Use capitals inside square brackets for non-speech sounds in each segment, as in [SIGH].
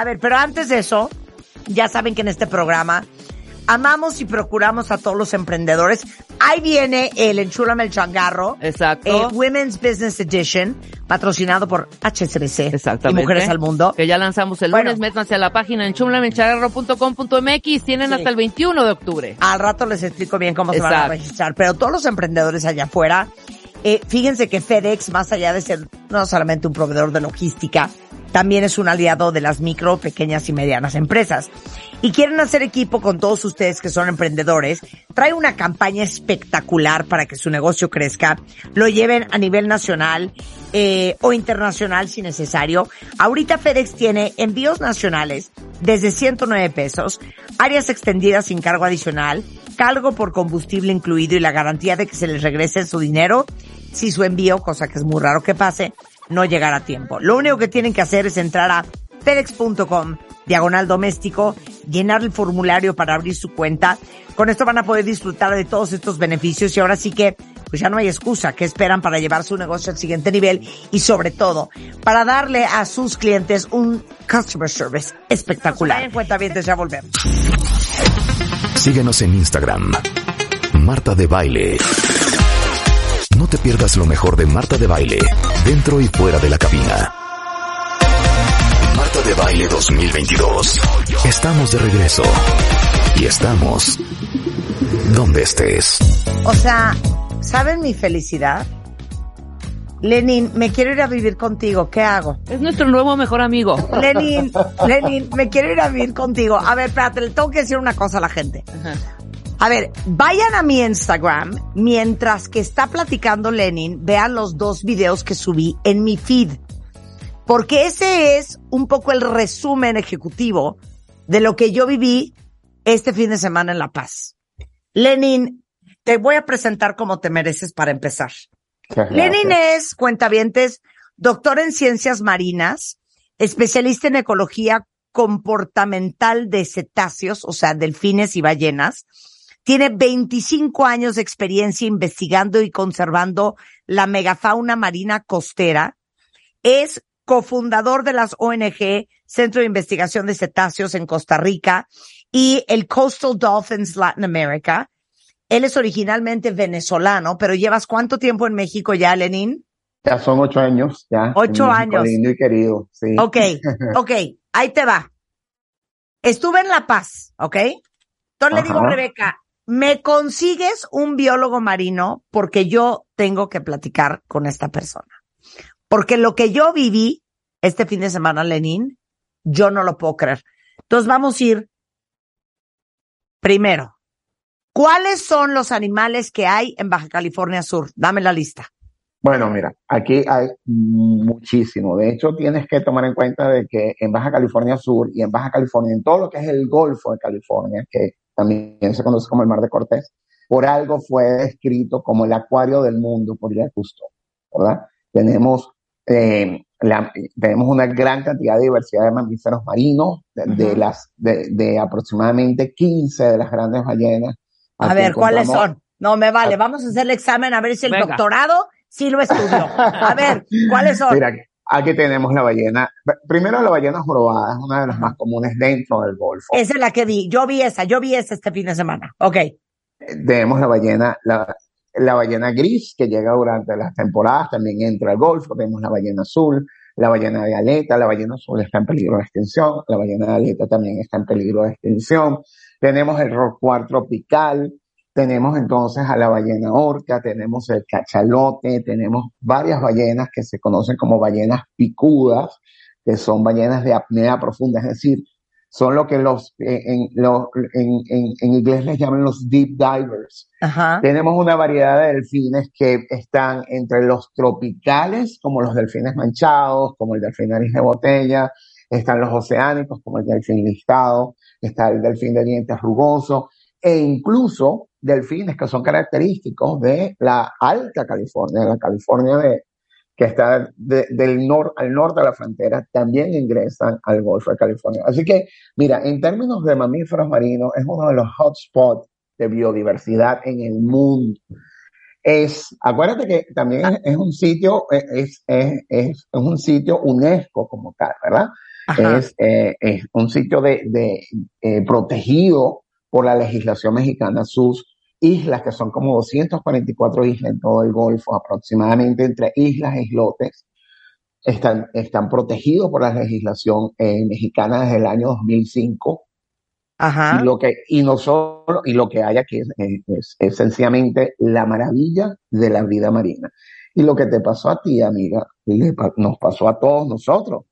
A ver, pero antes de eso, ya saben que en este programa amamos y procuramos a todos los emprendedores. Ahí viene el Enchúlame el Changarro. Exacto. eh, Women's Business Edition, patrocinado por HSBC. Exactamente. Y Mujeres al Mundo. Que ya lanzamos el Bueno. lunes, métanse a la página en chumlamencharro.com.mx, tienen Sí. hasta el 21 de octubre. Al rato les explico bien cómo se van a registrar. Pero todos los emprendedores allá afuera, eh, fíjense que FedEx, más allá de ser no solamente un proveedor de logística, también es un aliado de las micro, pequeñas y medianas empresas. Y quieren hacer equipo con todos ustedes que son emprendedores. Trae una campaña espectacular para que su negocio crezca. Lo lleven a nivel nacional eh, o internacional si necesario. Ahorita FedEx tiene envíos nacionales desde 109 pesos, áreas extendidas sin cargo adicional, cargo por combustible incluido y la garantía de que se les regrese su dinero si su envío, cosa que es muy raro que pase, no llegará a tiempo. Lo único que tienen que hacer es entrar a fedex.com, diagonal doméstico, llenar el formulario para abrir su cuenta. Con esto van a poder disfrutar de todos estos beneficios y ahora sí que pues ya no hay excusa que esperan para llevar su negocio al siguiente nivel y sobre todo para darle a sus clientes un customer service espectacular. En cuenta bien, ya volvemos. Síguenos en Instagram. Marta de Baile. No te pierdas lo mejor de Marta de Baile, dentro y fuera de la cabina. Marta de Baile 2022. Estamos de regreso. Y estamos donde estés. O sea, ¿saben mi felicidad? Lenin, me quiero ir a vivir contigo. ¿Qué hago? Es nuestro nuevo mejor amigo. Lenin, Lenin, me quiero ir a vivir contigo. A ver, espérate, le tengo que decir una cosa a la gente. A ver, vayan a mi Instagram mientras que está platicando Lenin, vean los dos videos que subí en mi feed. Porque ese es un poco el resumen ejecutivo de lo que yo viví este fin de semana en La Paz. Lenin, te voy a presentar como te mereces para empezar. Lenin es, cuentavientes, doctor en ciencias marinas, especialista en ecología comportamental de cetáceos, o sea, delfines y ballenas. Tiene 25 años de experiencia investigando y conservando la megafauna marina costera. Es cofundador de las ONG Centro de Investigación de Cetáceos en Costa Rica y el Coastal Dolphins Latin America. Él es originalmente venezolano, pero llevas cuánto tiempo en México ya, Lenin? Ya son ocho años, ya. Ocho años. Lindo y querido, sí. Ok, [LAUGHS] ok, ahí te va. Estuve en La Paz, ¿ok? Entonces le digo a. Rebeca, me consigues un biólogo marino porque yo tengo que platicar con esta persona. Porque lo que yo viví este fin de semana, Lenin, yo no lo puedo creer. Entonces vamos a ir primero. ¿Cuáles son los animales que hay en Baja California Sur? Dame la lista. Bueno, mira, aquí hay muchísimo. De hecho, tienes que tomar en cuenta de que en Baja California Sur y en Baja California, en todo lo que es el Golfo de California, que también se conoce como el Mar de Cortés, por algo fue descrito como el acuario del mundo por Jacques Cousteau, ¿verdad? Tenemos, eh, la- tenemos una gran cantidad de diversidad de mamíferos marinos, de, las, de, de aproximadamente 15 de las grandes ballenas. A ver, ¿cuáles son? No me vale, vamos a hacer el examen a ver si el Venga. doctorado sí lo estudió. A ver, ¿cuáles son? Mira, aquí tenemos la ballena. Primero, la ballena jorobada es una de las más comunes dentro del Golfo. Esa es la que vi. Yo vi esa, yo vi esa este fin de semana. Ok. Tenemos la ballena, la, la ballena gris que llega durante las temporadas, también entra al Golfo. Tenemos la ballena azul, la ballena de aleta. La ballena azul está en peligro de extinción. La ballena de aleta también está en peligro de extinción. Tenemos el rorcual tropical. Tenemos entonces a la ballena orca, tenemos el cachalote, tenemos varias ballenas que se conocen como ballenas picudas, que son ballenas de apnea profunda, es decir, son lo que los, eh, en, en, en, en inglés les llaman los deep divers. Ajá. Tenemos una variedad de delfines que están entre los tropicales, como los delfines manchados, como el delfín nariz de botella, están los oceánicos, como el delfín listado, está el delfín de dientes rugosos, e incluso delfines que son característicos de la alta California, la California de, que está de- del nor, al norte de la frontera, también ingresan al Golfo de California. Así que, mira, en términos de mamíferos marinos, es uno de los hotspots de biodiversidad en el mundo. Es, acuérdate que también es, un sitio, es, es, es, es un sitio UNESCO como tal, ¿verdad? Es, eh, es un sitio de, de, eh, protegido por la legislación mexicana. Sus islas, que son como 244 islas en todo el Golfo, aproximadamente entre islas e islotes, están, están protegidos por la legislación eh, mexicana desde el año 2005. Ajá. Y lo que, y no solo, y lo que hay aquí es, es, es sencillamente la maravilla de la vida marina. Y lo que te pasó a ti, amiga, le nos pasó a todos nosotros.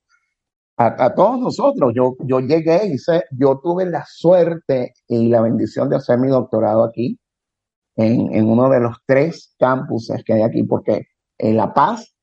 A, a todos nosotros. Yo, yo llegué, hice, yo tuve la suerte y la bendición de hacer mi doctorado aquí, en, en uno de los tres campuses que hay aquí, porque en La Paz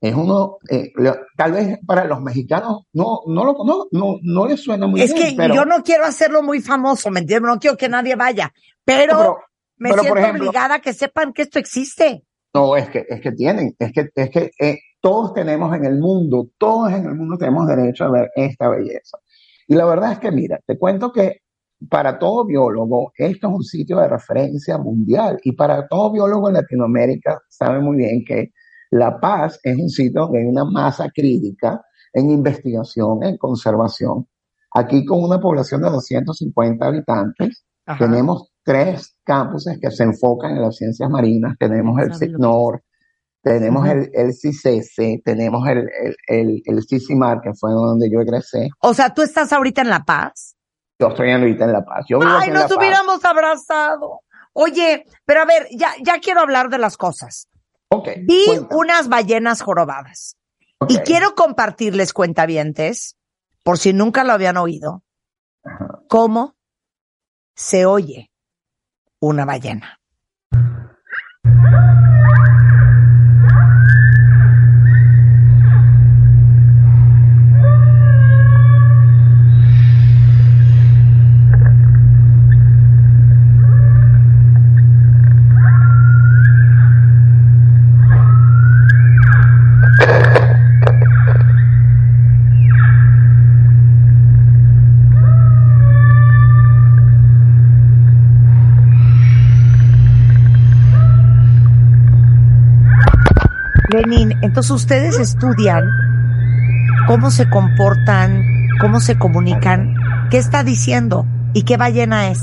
es uno, eh, lo- tal vez para los mexicanos no, no lo no, no, no les suena muy Es bien, que pero, yo no quiero hacerlo muy famoso, ¿me entiendes? No quiero que nadie vaya, pero, pero- me pero, siento por ejemplo- obligada a que sepan que esto existe. No, es que, es que tienen, es que, es que eh, todos tenemos en el mundo, todos en el mundo tenemos derecho a ver esta belleza. Y la verdad es que, mira, te cuento que para todo biólogo, esto es un sitio de referencia mundial. Y para todo biólogo en Latinoamérica, sabe muy bien que La Paz es un sitio donde hay una masa crítica en investigación, en conservación. Aquí con una población de 250 habitantes, Ajá. tenemos tres campuses que se enfocan en las ciencias marinas. Tenemos el ¿Sabe lo que CICNOR, tenemos el, el CICESE, tenemos el, el, el, el CICIMAR, que fue donde yo egresé. O sea, tú estás ahorita en La Paz. Yo estoy ahorita en La Paz. Yo vivo aquí Ay, en nos La Paz. hubiéramos abrazado. Oye, pero a ver, ya, ya quiero hablar de las cosas. Ok, Vi cuéntame. unas ballenas jorobadas y quiero compartirles cuentavientes, por si nunca lo habían oído, Ajá. cómo se oye una ballena. Entonces ustedes estudian cómo se comportan, cómo se comunican, qué está diciendo y qué ballena es.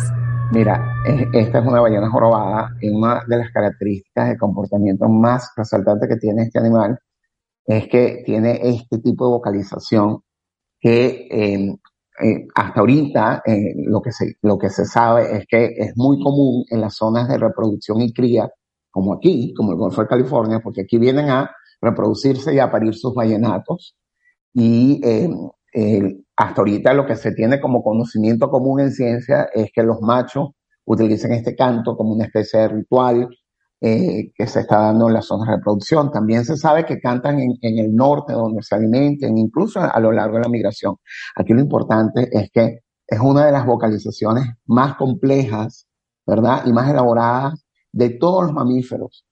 Mira, eh, esta es una ballena jorobada y una de las características de comportamiento más resaltantes que tiene este animal es que tiene este tipo de vocalización que eh, eh, hasta ahorita eh, lo, que se, lo que se sabe es que es muy común en las zonas de reproducción y cría, como aquí, como el Golfo de California, porque aquí vienen a reproducirse y a parir sus ballenatos. Y eh, eh, hasta ahorita lo que se tiene como conocimiento común en ciencia es que los machos utilizan este canto como una especie de ritual eh, que se está dando en las zonas de reproducción. También se sabe que cantan en, en el norte donde se alimentan, incluso a lo largo de la migración. Aquí lo importante es que es una de las vocalizaciones más complejas, ¿verdad? Y más elaboradas de todos los mamíferos.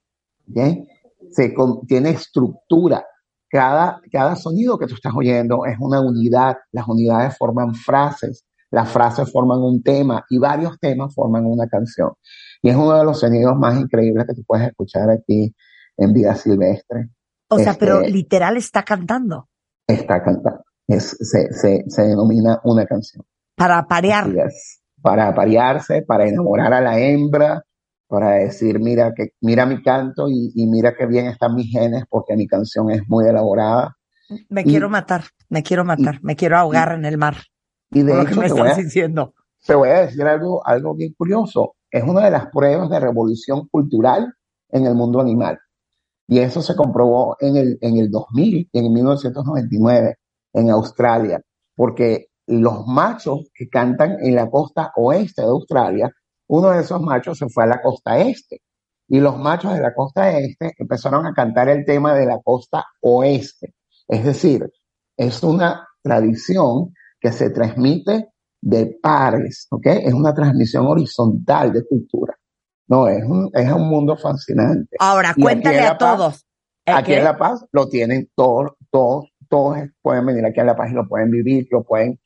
Se con- tiene estructura. Cada, cada sonido que tú estás oyendo es una unidad. Las unidades forman frases. Las frases forman un tema y varios temas forman una canción. Y es uno de los sonidos más increíbles que tú puedes escuchar aquí en vida silvestre. O sea, pero Este- literal está cantando Está cantando. Es, se, se, se denomina una canción. para Así parear. es. Para aparearse, para enamorar a la hembra, para decir, mira que, mira mi canto y, y mira qué bien están mis genes porque mi canción es muy elaborada. Me y- quiero matar, me quiero matar, me quiero ahogar en el mar. Y de lo que me te voy, a, estás diciendo. te voy a decir algo, algo bien curioso. Es una de las pruebas de revolución cultural en el mundo animal. Y eso se comprobó en el, en el 2000 y en 1999 en Australia, porque los machos que cantan en la costa oeste de Australia, uno de esos machos se fue a la costa este. Y los machos de la costa este empezaron a cantar el tema de la costa oeste. Es decir, es una tradición que se transmite de pares, ¿ok? Es una transmisión horizontal de cultura. No, es un, es un mundo fascinante. Ahora, Y cuéntale a Paz- todos. ¿eh, Aquí en La Paz lo tienen todos, todos, todos pueden venir aquí a La Paz y lo pueden vivir, lo pueden,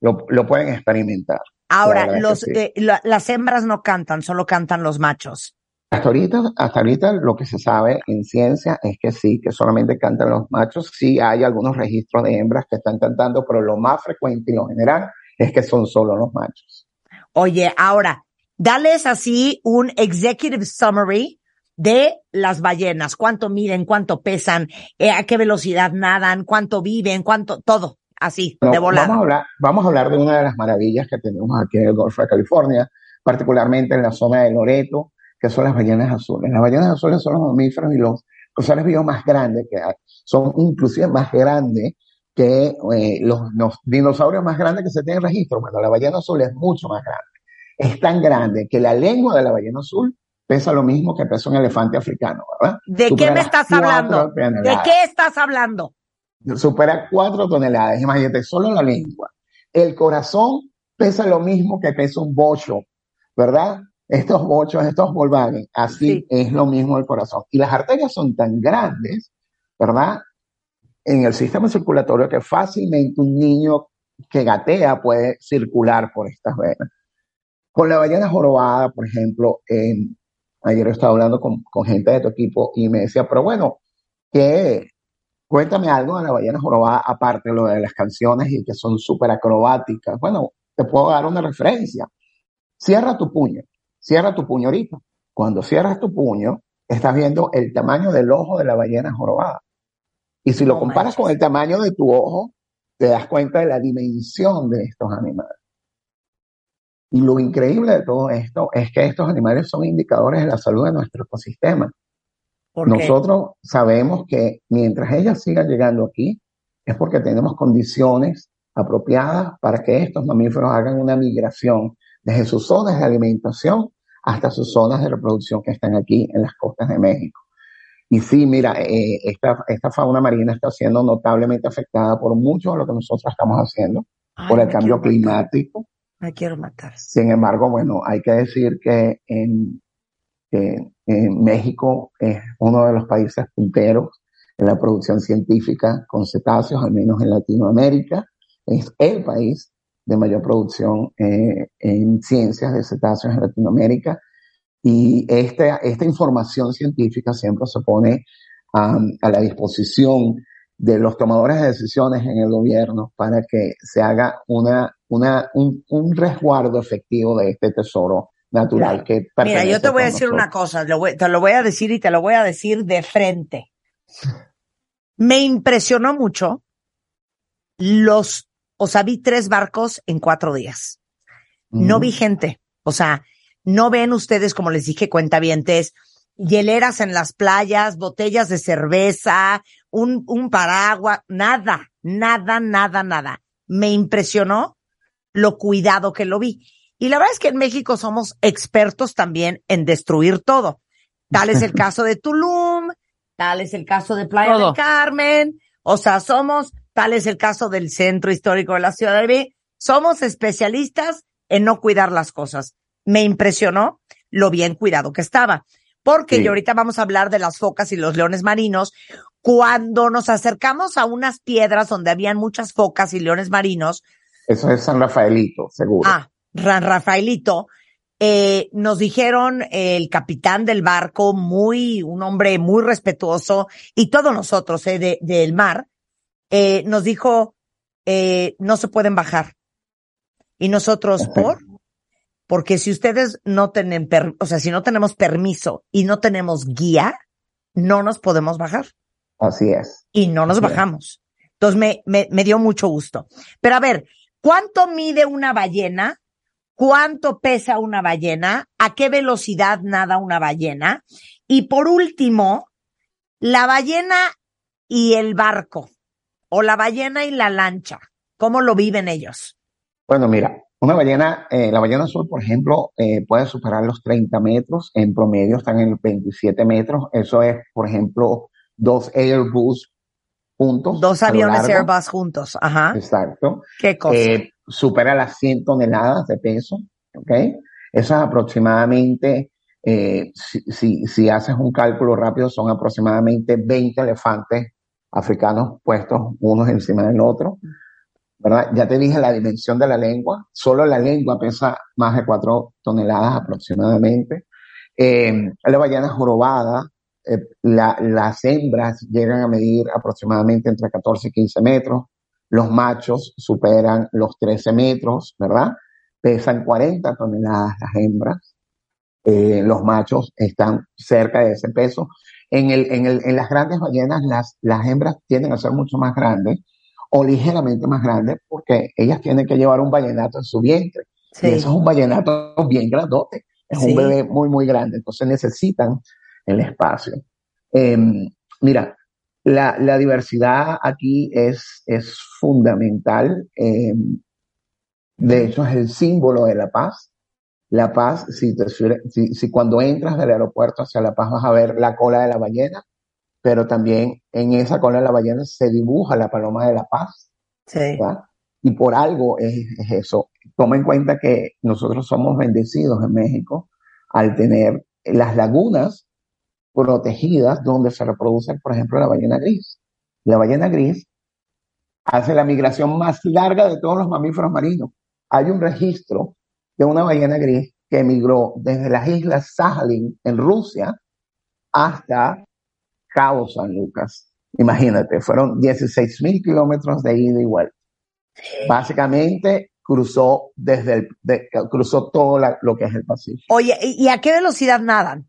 lo, lo pueden experimentar. Ahora, los, sí. eh, la- las hembras no cantan, solo cantan los machos. Hasta ahorita, hasta ahorita lo que se sabe en ciencia es que sí, que solamente cantan los machos. Sí hay algunos registros de hembras que están cantando, pero lo más frecuente y lo general es que son solo los machos. Oye, ahora, dales así un executive summary de las ballenas. ¿Cuánto miden? ¿Cuánto pesan? Eh, ¿A qué velocidad nadan? ¿Cuánto viven? ¿Cuánto? Todo. Así, No, de volada. Vamos a, hablar, vamos a hablar de una de las maravillas que tenemos aquí en el Golfo de California, particularmente en la zona de Loreto, que son las ballenas azules. Las ballenas azules son los mamíferos y los vivos más grandes que hay. Son inclusive más grandes que eh, los, los dinosaurios más grandes que se tienen registro. Bueno, la ballena azul es mucho más grande. Es tan grande que la lengua de la ballena azul pesa lo mismo que pesa un elefante africano, ¿verdad? ¿De qué me estás hablando? ¿De qué estás hablando? Supera cuatro toneladas. Imagínate, solo la lengua. El corazón pesa lo mismo que pesa un bocho, ¿verdad? Estos bochos, estos Volkswagen, así Sí. es lo mismo el corazón. Y las arterias son tan grandes, ¿verdad? En el sistema circulatorio que fácilmente un niño que gatea puede circular por estas venas. Con la ballena jorobada, por ejemplo, eh, ayer estaba hablando con, con gente de tu equipo y me decía, pero bueno, ¿qué, Cuéntame algo de la ballena jorobada, aparte de lo de las canciones y que son súper acrobáticas. Bueno, te puedo dar una referencia. Cierra tu puño, cierra tu puño ahorita. Cuando cierras tu puño, estás viendo el tamaño del ojo de la ballena jorobada. Y si lo No comparas con el tamaño de tu ojo, te das cuenta de la dimensión de estos animales. Y lo increíble de todo esto es que estos animales son indicadores de la salud de nuestro ecosistema. Nosotros sabemos que mientras ellas sigan llegando aquí, es porque tenemos condiciones apropiadas para que estos mamíferos hagan una migración desde sus zonas de alimentación hasta sus zonas de reproducción que están aquí en las costas de México. Y sí, mira, eh, esta, esta fauna marina está siendo notablemente afectada por mucho de lo que nosotros estamos haciendo, Ay, por el cambio matar, climático. Me quiero matar. Sin embargo, bueno, hay que decir que en México es uno de los países punteros en la producción científica con cetáceos, al menos en Latinoamérica. Es el país de mayor producción eh, en ciencias de cetáceos en Latinoamérica. Y esta, esta información científica siempre se pone um, a la disposición de los tomadores de decisiones en el gobierno para que se haga una, una, un, un resguardo efectivo de este tesoro natural que Mira, yo te voy a decir una cosa, lo voy- te lo voy a decir y te lo voy a decir de frente. Me impresionó mucho los, o sea, vi tres barcos en cuatro días. No vi gente. O sea, no ven ustedes, como les dije, cuentavientes, hieleras en las playas, botellas de cerveza, un, un paraguas, nada, nada, nada, nada. Me impresionó lo cuidado que lo vi. Y la verdad es que en México somos expertos también en destruir todo. Tal es el [LAUGHS] caso de Tulum, tal es el caso de Playa Todo. del Carmen, o sea, somos, tal es el caso del centro histórico de la Ciudad de México. Somos especialistas en no cuidar las cosas. Me impresionó lo bien cuidado que estaba. Porque Sí. y ahorita vamos a hablar de las focas y los leones marinos. Cuando nos acercamos a unas piedras donde habían muchas focas y leones marinos, Eso es San Rafaelito, seguro. Ah, Ran Rafaelito, eh, nos dijeron eh, el capitán del barco, muy, un hombre muy respetuoso, y todos nosotros, eh, de- del mar, eh, nos dijo, eh, no se pueden bajar. Y nosotros, Ajá. ¿por? Porque si ustedes no tienen, per- o sea, si no tenemos permiso y no tenemos guía, no nos podemos bajar Así es. y no nos Así es. bajamos. Entonces me, me, me dio mucho gusto. Pero a ver, ¿cuánto mide una ballena? ¿Cuánto pesa una ballena? ¿A qué velocidad nada una ballena? Y por último, la ballena y el barco, o la ballena y la lancha. ¿Cómo lo viven ellos? Bueno, mira, una ballena, eh, la ballena azul, por ejemplo, eh, puede superar los 30 metros, en promedio están en los 27 metros, eso es, por ejemplo, dos Airbus juntos. Dos aviones. Airbus juntos. Ajá. Exacto. ¿Qué cosa? Eh, supera las 100 toneladas de peso, ¿ok? Eso es aproximadamente, eh, si, si, si haces un cálculo rápido, son aproximadamente 20 elefantes africanos puestos unos encima del otro, ¿verdad? Ya te dije la dimensión de la lengua, solo la lengua pesa más de 4 toneladas aproximadamente. Eh, la ballena jorobada, eh, la- las hembras llegan a medir aproximadamente entre 14 y 15 metros, los machos superan los 13 metros, ¿verdad? Pesan 40 toneladas las hembras, eh, los machos están cerca de ese peso. En, el, en, el, en las grandes ballenas, las, las hembras tienden a ser mucho más grandes o ligeramente más grandes porque ellas tienen que llevar un ballenato en su vientre. Sí. Y eso es un vallenato bien grandote. Es Sí. un bebé muy, muy grande. Entonces necesitan el espacio. Eh, mira, la, la diversidad aquí es, es fundamental. Eh, de hecho, es el símbolo de la paz. La paz, si, te, si, si cuando entras del aeropuerto hacia La Paz vas a ver la cola de la ballena, pero también en esa cola de la ballena se dibuja la paloma de la paz. Sí. Y por algo es, es eso. Toma en cuenta que nosotros somos bendecidos en México al tener las lagunas protegidas donde se reproduce, por ejemplo, la ballena gris. La ballena gris hace la migración más larga de todos los mamíferos marinos. Hay un registro de una ballena gris que emigró desde las islas Sajalin en Rusia hasta Cabo San Lucas. Imagínate, fueron 16 mil kilómetros de ida y vuelta. Básicamente cruzó desde el, de- cruzó todo la- lo que es el Pacífico. Oye, ¿y y a qué velocidad nadan?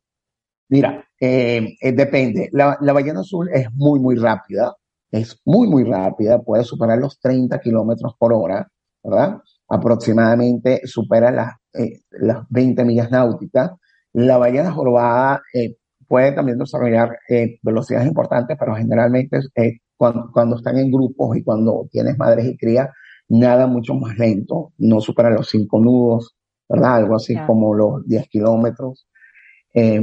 Mira, eh, eh, depende. La, la ballena azul es muy, muy rápida. Es muy, muy rápida. Puede superar los 30 kilómetros por hora, ¿verdad? Aproximadamente supera las, eh, las 20 millas náuticas. La ballena jorobada eh, puede también desarrollar velocidades importantes, pero generalmente cuando, cuando están en grupos y cuando tienes madres y crías, nada mucho más lento. No supera los 5 nudos, ¿verdad? Algo así como los 10 kilómetros. Eh,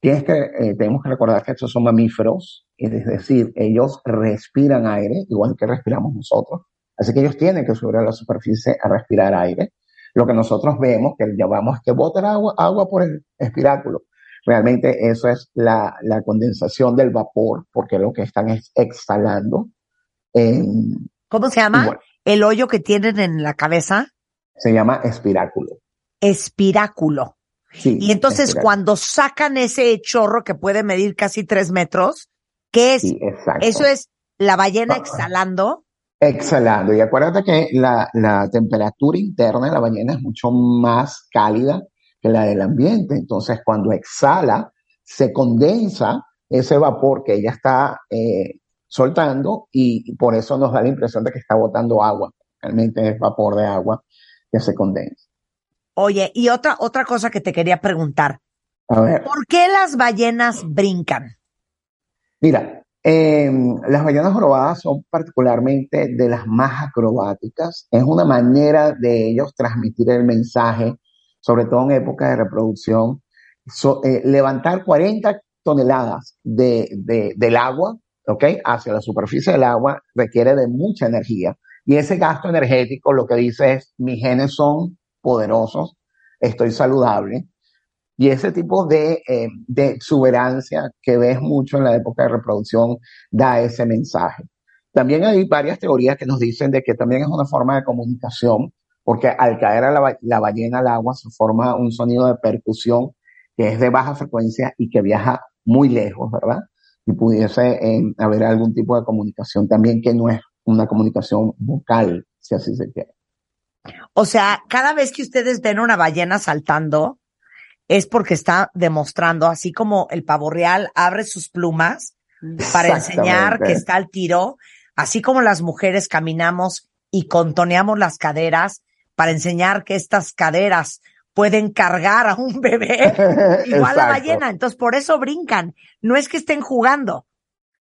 tienes que, eh, tenemos que recordar que estos son mamíferos, es decir, ellos respiran aire, igual que respiramos nosotros. Así que ellos tienen que subir a la superficie a respirar aire. Lo que nosotros vemos, que llamamos que botan agua, agua por el espiráculo. Realmente eso es la, la condensación del vapor, porque lo que están es exhalando. Eh, ¿Cómo se llama? Igual. El hoyo que tienen en la cabeza, se llama espiráculo. espiráculo. Sí, Y entonces cuando sacan ese chorro que puede medir casi tres metros, ¿qué es? Sí. Eso es la ballena Ah. exhalando. Exhalando. Y acuérdate que la, la temperatura interna de la ballena es mucho más cálida que la del ambiente. Entonces, cuando exhala, se condensa ese vapor que ella está eh, soltando y, y por eso nos da la impresión de que está botando agua. Realmente es vapor de agua que se condensa. Oye, y otra, otra cosa que te quería preguntar. A ver, ¿Por qué las ballenas brincan? mira, eh, las ballenas jorobadas son particularmente de las más acrobáticas. Es una manera de ellos transmitir el mensaje, sobre todo en época de reproducción. So- eh, levantar 40 toneladas de, de- del agua, ¿ok? Hacia la superficie del agua requiere de mucha energía. Y ese gasto energético lo que dice es, mis genes son poderosos, estoy saludable. Y ese tipo de, eh, de exuberancia que ves mucho en la época de reproducción da ese mensaje. También hay varias teorías que nos dicen de que también es una forma de comunicación, porque al caer a la, la ballena al agua se forma un sonido de percusión que es de baja frecuencia y que viaja muy lejos, ¿verdad? Y pudiese eh, haber algún tipo de comunicación también que no es una comunicación vocal, si así se quiere. O sea, cada vez que ustedes ven una ballena saltando, es porque está demostrando, así como el pavo real abre sus plumas para enseñar que está al tiro, así como las mujeres caminamos y contoneamos las caderas para enseñar que estas caderas pueden cargar a un bebé, [LAUGHS] igual la ballena. Entonces, por eso brincan. No es que estén jugando.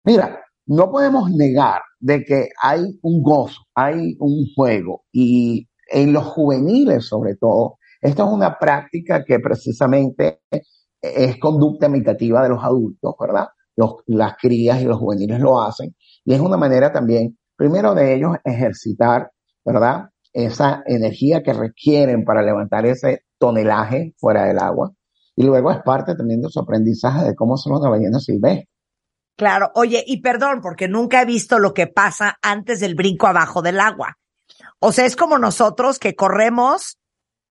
Mira, no podemos negar de que hay un gozo, hay un juego y en los juveniles sobre todo, esta es una práctica que precisamente es conducta imitativa de los adultos, ¿verdad? Los- las crías y los juveniles lo hacen y es una manera también, primero de ellos, ejercitar, ¿verdad? Esa energía que requieren para levantar ese tonelaje fuera del agua y luego es parte también de su aprendizaje de cómo son las ballenas silvestres. Claro, oye, y perdón, porque nunca he visto lo que pasa antes del brinco abajo del agua. O sea, es como nosotros que corremos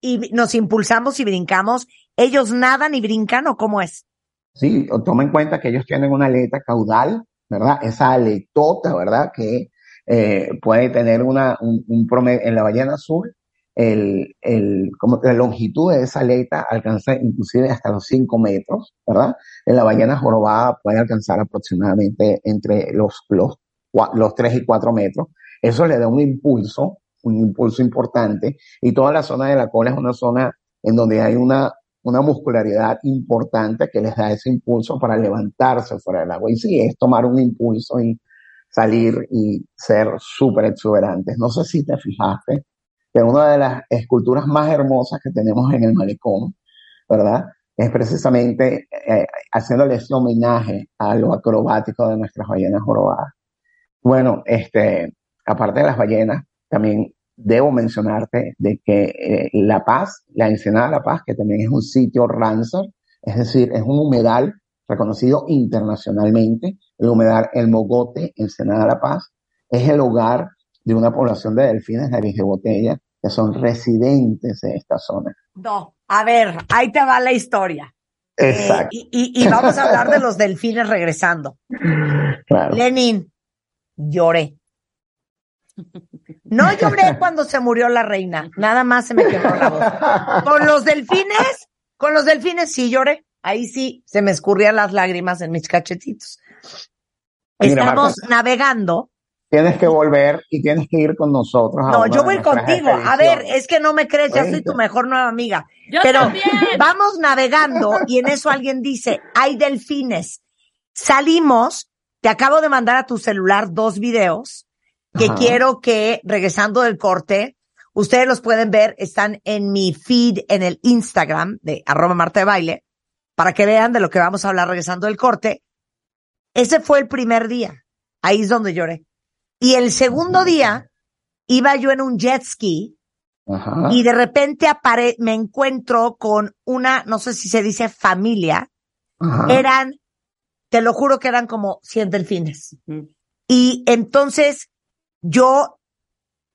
y nos impulsamos y brincamos ¿Ellos nadan y brincan o cómo es? Sí, toma en cuenta que ellos tienen una aleta caudal, ¿verdad? Esa aletota, ¿verdad? Que eh, puede tener una, un, un promedio, en la ballena azul, el, el, como la longitud de esa aleta alcanza inclusive hasta los 5 metros, ¿verdad? En la ballena jorobada puede alcanzar aproximadamente entre los, los, los 3 y 4 metros. Eso le da un impulso, un impulso importante, y toda la zona de la cola es una zona en donde hay una, una muscularidad importante que les da ese impulso para levantarse fuera del agua. Y sí, es tomar un impulso y salir y ser súper exuberantes. No sé si te fijaste que una de las esculturas más hermosas que tenemos en el malecón, ¿verdad? Es precisamente eh, haciéndole ese homenaje a lo acrobático de nuestras ballenas jorobadas. Bueno, este, aparte de las ballenas, también debo mencionarte de que eh, La Paz, la Ensenada de La Paz, que también es un sitio Ramsar, es decir, es un humedal reconocido internacionalmente, el humedal El Mogote, Ensenada de La Paz, es el hogar de una población de delfines nariz de botella que son residentes de esta zona. No, a ver, ahí te va la historia. Exacto. Eh, y, y, y, vamos a hablar de los delfines regresando. [LAUGHS] Claro. Lenin, lloré. No lloré cuando se murió la reina, nada más se me quedó la voz. Con los delfines, con los delfines sí lloré. Ahí sí se me escurrían las lágrimas en mis cachetitos. Mira, Estamos Marta. navegando. Tienes que volver y tienes que ir con nosotros. No, yo voy contigo. A ver, es que no me crees, ya soy tu mejor nueva amiga. Yo Pero también. vamos navegando y en eso alguien dice, hay delfines. Salimos, te acabo de mandar a tu celular dos videos que Ajá. quiero que, regresando del corte, ustedes los pueden ver, están en mi feed en el Instagram de arroba Marta de Baile, para que vean de lo que vamos a hablar regresando del corte. Ese fue el primer día. Ahí es donde lloré. Y el segundo día, iba yo en un jet ski Ajá. y de repente apare me encuentro con una, no sé si se dice familia, Ajá. eran, te lo juro que eran como 100 delfines. Y entonces yo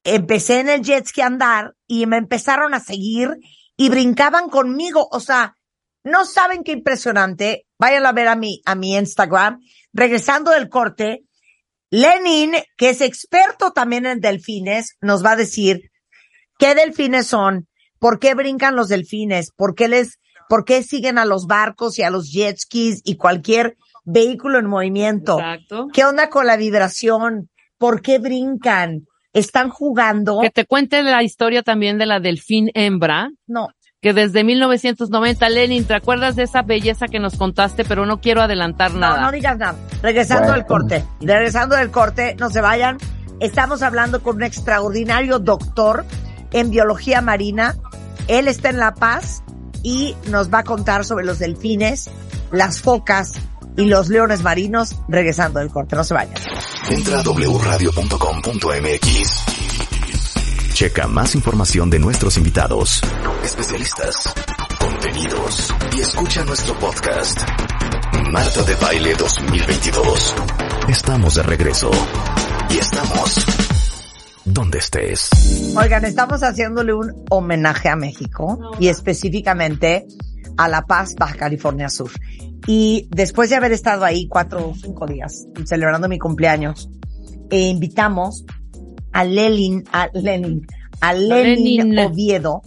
empecé en el jet ski a andar y me empezaron a seguir y brincaban conmigo. O sea, no saben qué impresionante. Vayan a ver a mi, a mi Instagram. Regresando del corte, Lenin, que es experto también en delfines, nos va a decir qué delfines son, por qué brincan los delfines, por qué les, por qué siguen a los barcos y a los jet skis y cualquier vehículo en movimiento. Exacto. ¿Qué onda con la vibración? ¿Por qué brincan? ¿Están jugando? Que te cuente la historia también de la delfín hembra, No. que desde 1990, Lenin, ¿te acuerdas de esa belleza que nos contaste? Pero no quiero adelantar No, nada. no digas nada. Regresando Bueno. al corte. Regresando del corte, no se vayan. Estamos hablando con un extraordinario doctor en biología marina. Él está en La Paz y nos va a contar sobre los delfines, las focas y los leones marinos. Regresando del corte, no se vayan. Entra a wradio.com.mx. Checa más información de nuestros invitados, especialistas, contenidos y escucha nuestro podcast. Marta de Baile 2022. Estamos de regreso. Y estamos donde estés. Oigan, estamos haciéndole un homenaje a México y específicamente a La Paz, Baja California Sur. Y después de haber estado ahí cuatro o cinco días celebrando mi cumpleaños, eh, invitamos a Lenin, a Lenin, a Lenin, Lenin. Oviedo,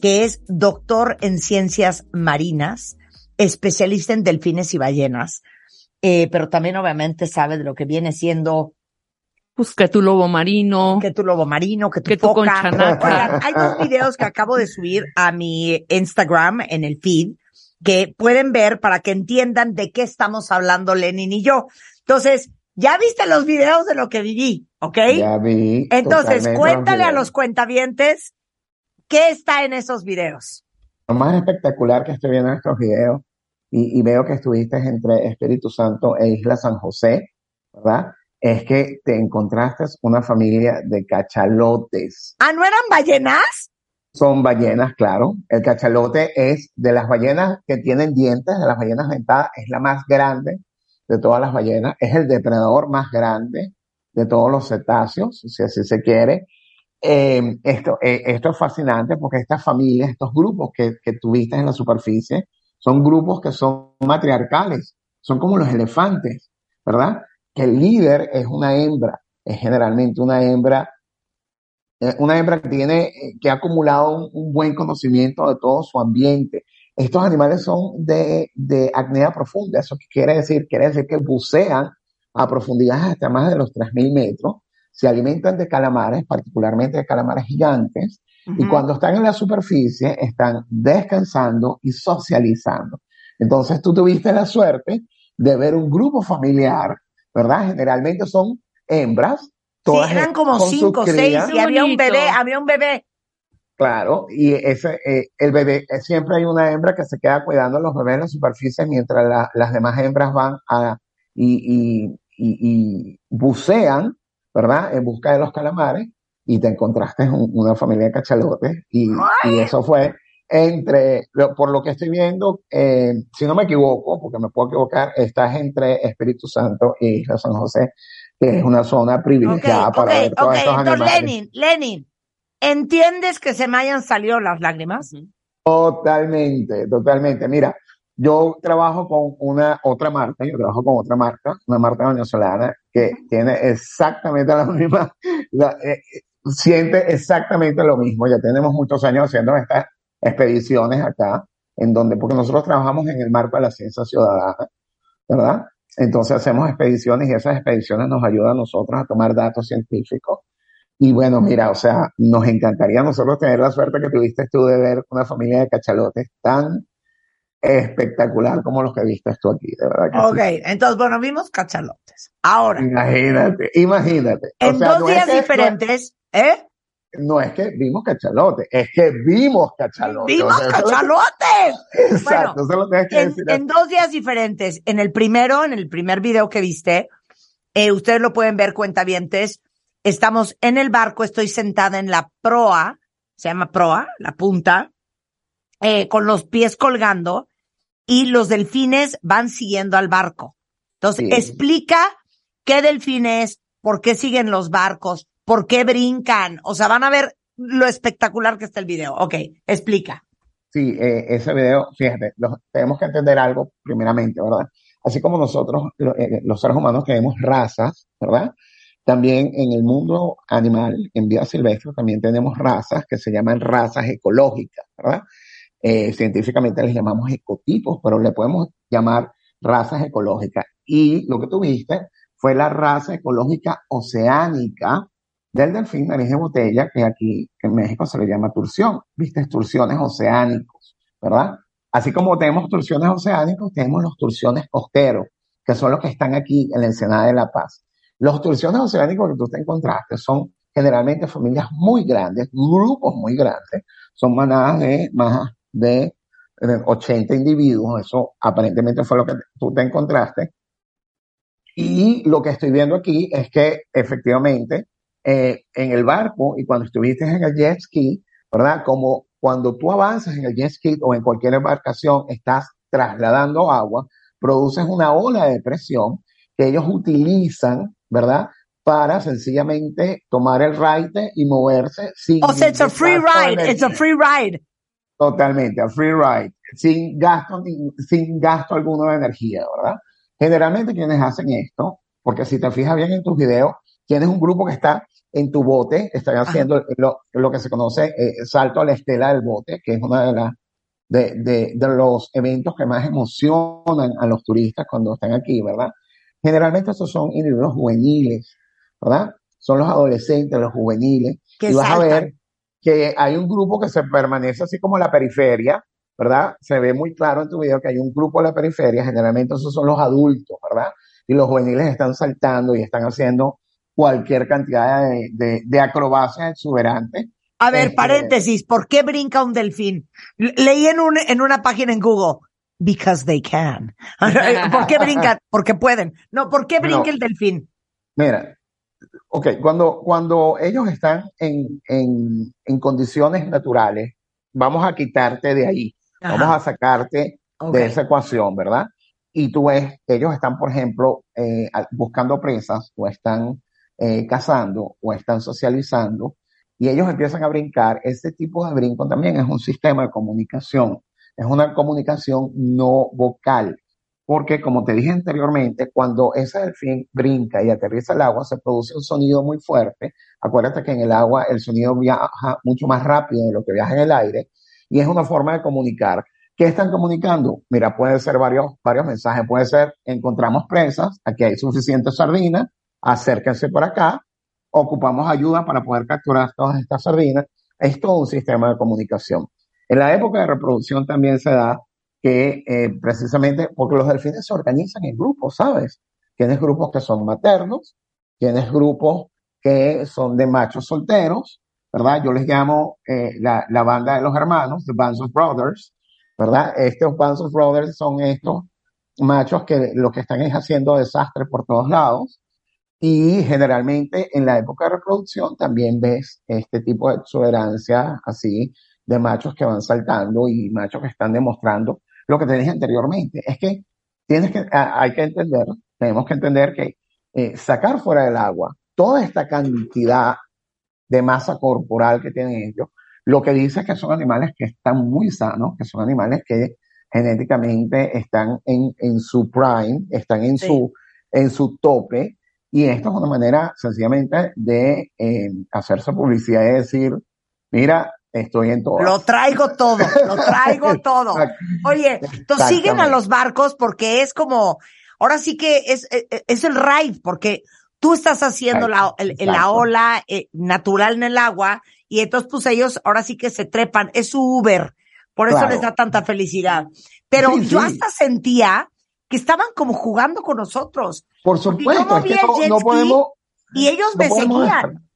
que es doctor en ciencias marinas, especialista en delfines y ballenas, eh, pero también obviamente sabe de lo que viene siendo Pues que tu lobo marino. que tu lobo marino, que tu Que foca. Oigan, hay dos videos que acabo de subir a mi Instagram en el feed que pueden ver para que entiendan de qué estamos hablando Lenin y yo. Entonces, ya viste los videos de lo que viví, ¿ok? Ya vi. Entonces, cuéntale a los cuentavientes qué está en esos videos. Lo más espectacular que estoy viendo en estos videos, y, y veo que estuviste entre Espíritu Santo e Isla San José, ¿verdad? Es que te encontraste una familia de cachalotes. Ah, ¿no eran ballenas? Son ballenas, claro. El cachalote es de las ballenas que tienen dientes, de las ballenas dentadas, es la más grande de todas las ballenas. Es el depredador más grande de todos los cetáceos, si así se quiere. eh, esto, eh, esto es fascinante porque estas familias, estos grupos que, que tuviste en la superficie, son grupos que son matriarcales, son como los elefantes, ¿verdad? Que el líder es una hembra, es generalmente una hembra, una hembra que tiene, eh, que ha acumulado un, un buen conocimiento de todo su ambiente. Estos animales son de, de apnea profunda. ¿Eso qué quiere decir? Quiere decir que bucean a profundidades hasta más de los 3.000 metros, se alimentan de calamares, particularmente de calamares gigantes, y cuando están en la superficie están descansando y socializando. Entonces tú tuviste la suerte de ver un grupo familiar, ¿verdad? Generalmente son hembras, Sí, todas eran como cinco, seis, y había un bebé, había un bebé. Claro, y ese, eh, el bebé, eh, siempre hay una hembra que se queda cuidando a los bebés en la superficie mientras la- las demás hembras van a, y, y, y, y bucean, ¿verdad? En busca de los calamares y te encontraste un- una familia de cachalotes y, y eso fue entre, lo- por lo que estoy viendo, eh, si no me equivoco, porque me puedo equivocar, estás entre Espíritu Santo y San José, es una zona privilegiada ok, para ver ok. todos estos Entonces, animales. Lenin, Lenin, ¿entiendes que se me hayan salido las lágrimas? Totalmente, totalmente. Mira, yo trabajo con una otra marca, yo trabajo con otra marca, una marca venezolana que tiene exactamente la misma, la- eh, siente exactamente lo mismo. Ya tenemos muchos años haciendo estas expediciones acá, en donde, porque nosotros trabajamos en el marco de la ciencia ciudadana, ¿verdad? Entonces hacemos expediciones y esas expediciones nos ayudan a nosotros a tomar datos científicos. Y bueno, mira, o sea, nos encantaría a nosotros tener la suerte que tuviste tú de ver una familia de cachalotes tan espectacular como los que viste tú aquí, de verdad que sí. Ok, entonces, bueno, vimos cachalotes. Ahora, Imagínate, imagínate. O en sea, dos no es días diferentes, ¿eh? No, es que vimos cachalotes, es que vimos cachalotes. ¡Vimos O sea, lo cachalotes! Exacto, Bueno, lo que En, decir. en dos días diferentes. En el primero, en el primer video que viste, eh, ustedes lo pueden ver, cuentavientes. Estamos en el barco, estoy sentada en la proa, se llama proa, la punta, eh, con los pies colgando y los delfines van siguiendo al barco. Entonces, Sí. explica qué delfines, por qué siguen los barcos, por qué brincan. O sea, van a ver lo espectacular que está el video. Ok, explica. Sí, eh, ese video, fíjate, tenemos que entender algo primeramente, ¿verdad? Así como nosotros, lo- eh, los seres humanos, tenemos razas, ¿verdad? También en el mundo animal, en vida silvestre, también tenemos razas que se llaman razas ecológicas, ¿verdad? Eh, científicamente les llamamos ecotipos, pero le podemos llamar razas ecológicas. Y lo que tuviste fue la raza ecológica oceánica del delfín nariz de botella, que aquí en México se le llama tursión, ¿viste? Tursiones oceánicos, ¿verdad? Así como tenemos tursiones oceánicos, tenemos los tursiones costeros, que son los que están aquí en la Ensenada de La Paz. Los tursiones oceánicos que tú te encontraste son generalmente familias muy grandes, grupos muy grandes, son manadas de más de eh, 80 individuos, eso aparentemente fue lo que tú te encontraste. Y lo que estoy viendo aquí es que efectivamente eh, en el barco y cuando estuviste en el jet ski, ¿verdad? Como cuando tú avanzas en el jet ski o en cualquier embarcación, estás trasladando agua, produces una ola de presión que ellos utilizan, ¿verdad? Para sencillamente tomar el ride y moverse sin O sea, it's a free ride, it's a free ride. Totalmente, a free ride, sin gasto, sin gasto alguno de energía, ¿verdad? Generalmente quienes hacen esto, porque si te fijas bien en tus videos, tienes un grupo que está en tu bote, están haciendo lo, lo que se conoce eh, salto a la estela del bote, que es una de las de, de, de los eventos que más emocionan a los turistas cuando están aquí, ¿verdad? Generalmente estos son individuos juveniles, ¿verdad? Son los adolescentes, los juveniles, y vas a saltan. ver que hay un grupo que se permanece así como en la periferia, ¿verdad? Se ve muy claro en tu video que hay un grupo en la periferia, generalmente esos son los adultos, ¿verdad? Y los juveniles están saltando y están haciendo cualquier cantidad de, de, de acrobacias exuberantes. A ver, Este- paréntesis, ¿por qué brinca un delfín? Le- Leí en, un, en una página en Google, because they can. [LAUGHS] ¿Por qué brincan? Porque pueden. No, ¿por qué brinca No. el delfín? Mira, ok, cuando, cuando ellos están en, en, en condiciones naturales, vamos a quitarte de ahí, vamos a sacarte de esa ecuación, ¿verdad? Y tú ves, ellos están, por ejemplo, eh, buscando presas o están eh, cazando o están socializando y ellos empiezan a brincar, ese tipo de brinco también es un sistema de comunicación, es una comunicación no vocal, porque como te dije anteriormente, cuando ese delfín brinca y aterriza al agua, se produce un sonido muy fuerte. Acuérdate que en el agua el sonido viaja mucho más rápido de lo que viaja en el aire y es una forma de comunicar. ¿Qué están comunicando? Mira, puede ser varios, varios mensajes. Puede ser, encontramos presas, aquí hay suficientes sardinas, acérquense por acá, ocupamos ayuda para poder capturar todas estas sardinas. Es todo un sistema de comunicación. En la época de reproducción también se da que eh, precisamente porque los delfines se organizan en grupos, ¿sabes? Tienes grupos que son maternos, tienes grupos que son de machos solteros, ¿verdad? Yo les llamo eh, la, la, banda de los hermanos, the Bands of Brothers, ¿verdad? Estos Bands of Brothers son estos machos que lo que están es haciendo desastre por todos lados. Y generalmente en la época de reproducción también ves este tipo de exuberancia así de machos que van saltando y machos que están demostrando lo que te dije anteriormente. Es que tienes que, hay que entender, tenemos que entender que eh, sacar fuera del agua toda esta cantidad de masa corporal que tienen ellos, lo que dice es que son animales que están muy sanos, que son animales que genéticamente están en, en su prime, están en, su, en su tope, y esto es una manera sencillamente de eh, hacerse publicidad y decir, mira, estoy en todo. Lo traigo todo, lo traigo [LAUGHS] todo. Oye, entonces siguen a los barcos porque es como, ahora sí que es, es, el ride, porque tú estás haciendo la, la ola eh, natural en el agua y entonces pues ellos ahora sí que se trepan, es su Uber, por eso les da tanta felicidad. Pero yo hasta sentía que estaban como jugando con nosotros. Por supuesto, es que no, podemos... Y ellos me seguían.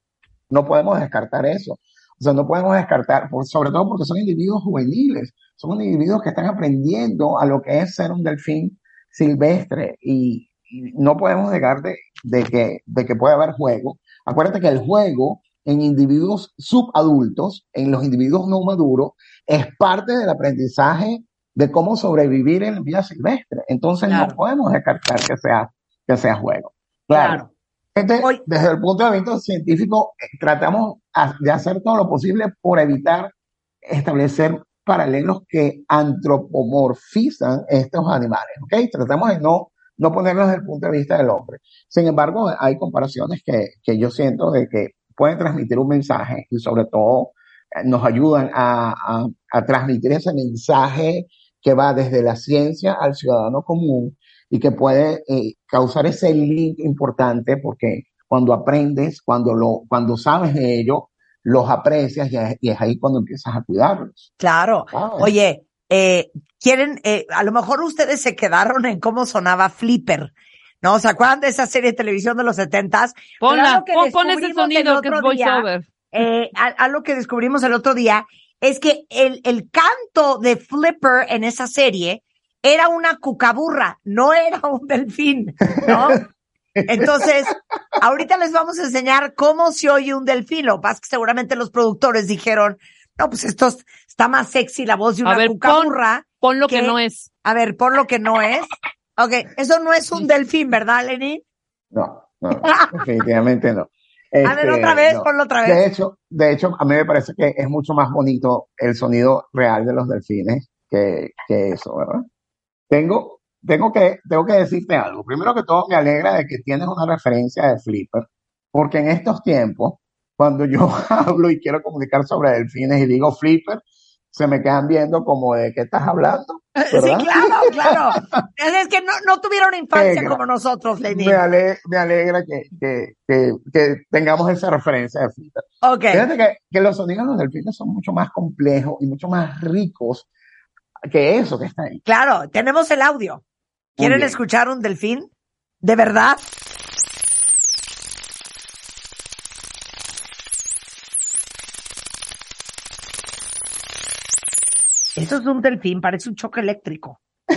No podemos descartar eso. O sea, no podemos descartar, sobre todo porque son individuos juveniles, son individuos que están aprendiendo a lo que es ser un delfín silvestre y, no podemos negar de, que, de que puede haber juego. Acuérdate que el juego en individuos subadultos, en los individuos no maduros, es parte del aprendizaje de cómo sobrevivir en vida silvestre. Entonces no podemos descartar que sea, que sea juego. Claro. desde el punto de vista científico, eh, tratamos de hacer todo lo posible por evitar establecer paralelos que antropomorfizan estos animales. ¿ok? Tratamos de no no ponerlos desde el punto de vista del hombre. Sin embargo, hay comparaciones que, que yo siento de que pueden transmitir un mensaje y sobre todo eh, nos ayudan a, a, a, transmitir ese mensaje que va desde la ciencia al ciudadano común y que puede eh, causar ese link importante porque cuando aprendes, cuando lo, cuando sabes de ello, los aprecias y es, y es ahí cuando empiezas a cuidarlos. Claro. Oye, eh, quieren, eh, a lo mejor ustedes se quedaron en cómo sonaba Flipper. ¿No? ¿Se acuerdan de esa serie de televisión de los setentas? Ponla, pon, ese sonido que es voiceover. Eh, algo que descubrimos el otro día es que el, el canto de Flipper en esa serie era una cucaburra, no era un delfín, ¿no? [LAUGHS] Entonces, ahorita les vamos a enseñar cómo se oye un delfín. Lo que pasa es que seguramente los productores dijeron, no, pues esto está más sexy la voz de una a ver, Pon, lo que, no es. A ver, pon lo que no es. Ok, eso no es un delfín, ¿verdad, Lenny? No, no, definitivamente no. A ver, otra vez, este, ponlo otra vez. De hecho, de hecho, a mí me parece que es mucho más bonito el sonido real de los delfines que, que eso, ¿verdad? Tengo, tengo que, tengo que decirte algo. Primero que todo, me alegra de que tienes una referencia de Flipper, porque en estos tiempos, cuando yo [LAUGHS] hablo y quiero comunicar sobre delfines y digo flipper, se me quedan viendo como de qué estás hablando. [LAUGHS] Sí, claro, claro. [LAUGHS] Es que no, no tuvieron infancia como nosotros, Lenín. Me, alegra, que, que, que, que, tengamos esa referencia de flipper. Okay. Fíjate que, que los sonidos de los delfines son mucho más complejos y mucho más ricos que eso que está ahí. Claro, tenemos el audio. ¿Quieren escuchar un delfín? ¿De verdad? Eso es un delfín, parece un choque eléctrico. [LAUGHS]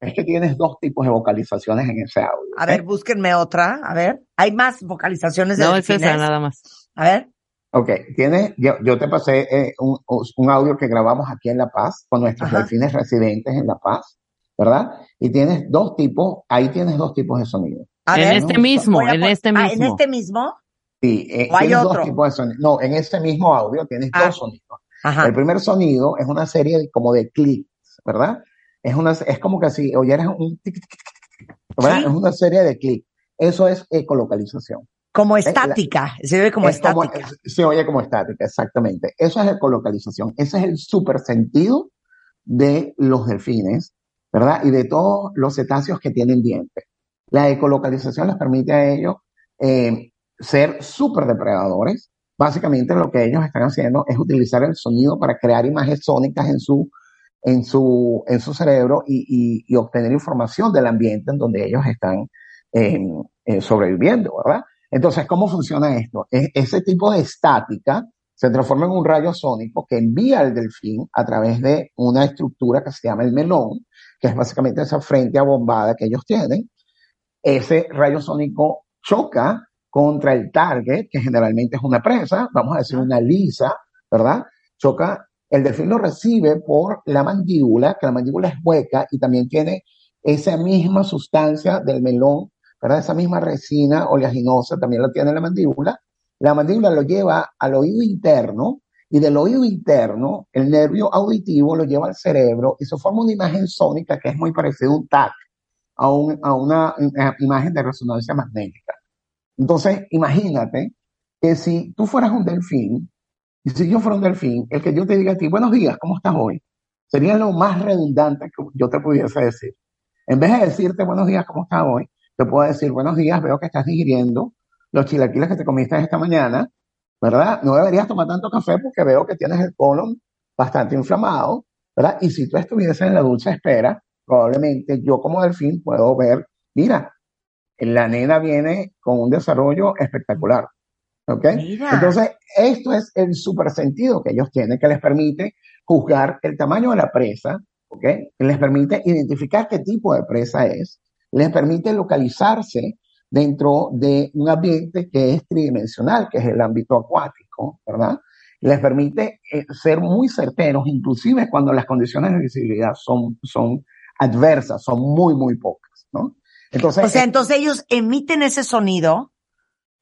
es que tienes dos tipos de vocalizaciones en ese audio. A ver, búsquenme otra. A ver, hay más vocalizaciones de No, es esa nada más. A ver. Ok, tienes, yo, yo te pasé eh, un, un, audio que grabamos aquí en La Paz con nuestros delfines residentes en La Paz, ¿verdad? Y tienes dos tipos, ahí tienes dos tipos de sonido. en este mismo, en este mismo. Ah, en este mismo. Sí, eh, ¿O hay dos tipos de sonidos. No, en ese mismo audio tienes Ah. dos sonidos. Ajá. El primer sonido es una serie de- como de clics, ¿verdad? Es una, es como que si oyeras un tic, tic, tic, tic, tic, ¿verdad? Sí. Es una serie de clics. Eso es ecolocalización. Como la- estática. Se ve como Es como- estática. es- se oye como estática, exactamente. Eso es ecolocalización. Ese es el super sentido de los delfines, ¿verdad? Y de todos los cetáceos que tienen dientes. La ecolocalización les permite a ellos eh, ser súper depredadores. Básicamente lo que ellos están haciendo es utilizar el sonido para crear imágenes sónicas en su, en su, en su cerebro y, y- y obtener información del ambiente en donde ellos están eh, eh, sobreviviendo, ¿verdad? Entonces, ¿cómo funciona esto? Es- ese tipo de estática se transforma en un rayo sónico que envía al delfín a través de una estructura que se llama el melón, que es básicamente esa frente abombada que ellos tienen. Ese rayo sónico choca contra el target, que generalmente es una presa, vamos a decir una lisa, ¿verdad? Choca, el delfín lo recibe por la mandíbula, que la mandíbula es hueca y también tiene esa misma sustancia del melón, ¿verdad? Esa misma resina oleaginosa también la tiene la mandíbula. La mandíbula lo lleva al oído interno y del oído interno el nervio auditivo lo lleva al cerebro y se forma una imagen sónica que es muy parecida a un TAC, a, un- a una imagen de resonancia magnética. Entonces, imagínate que si tú fueras un delfín, y si yo fuera un delfín, el que yo te diga a ti, buenos días, ¿cómo estás hoy? Sería lo más redundante que yo te pudiese decir. En vez de decirte buenos días, ¿cómo estás hoy? Te puedo decir buenos días, veo que estás digiriendo los chilaquiles que te comiste esta mañana, ¿verdad? No deberías tomar tanto café porque veo que tienes el colon bastante inflamado, ¿verdad? Y si tú estuvieses en la dulce espera, probablemente yo como delfín puedo ver, mira, la nena viene con un desarrollo espectacular. ¿Ok? Mira. Entonces, esto es el super sentido que ellos tienen, que les permite juzgar el tamaño de la presa, ¿ok? Que les permite identificar qué tipo de presa es, les permite localizarse dentro de un ambiente que es tridimensional, que es el ámbito acuático, ¿verdad? Les permite eh, ser muy certeros, inclusive cuando las condiciones de visibilidad son, son adversas, son muy, muy pocas, ¿no? Entonces, O sea, eh, entonces ellos emiten ese sonido,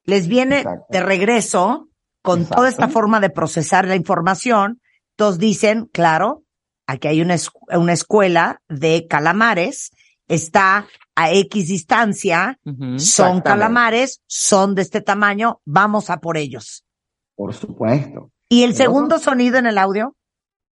les viene Exacto. de regreso con Exacto. toda esta forma de procesar la información. Entonces dicen, claro, aquí hay una, escu- una escuela de calamares, está a X distancia, son calamares, son de este tamaño, vamos a por ellos. por supuesto. ¿Y el Pero- segundo sonido en el audio?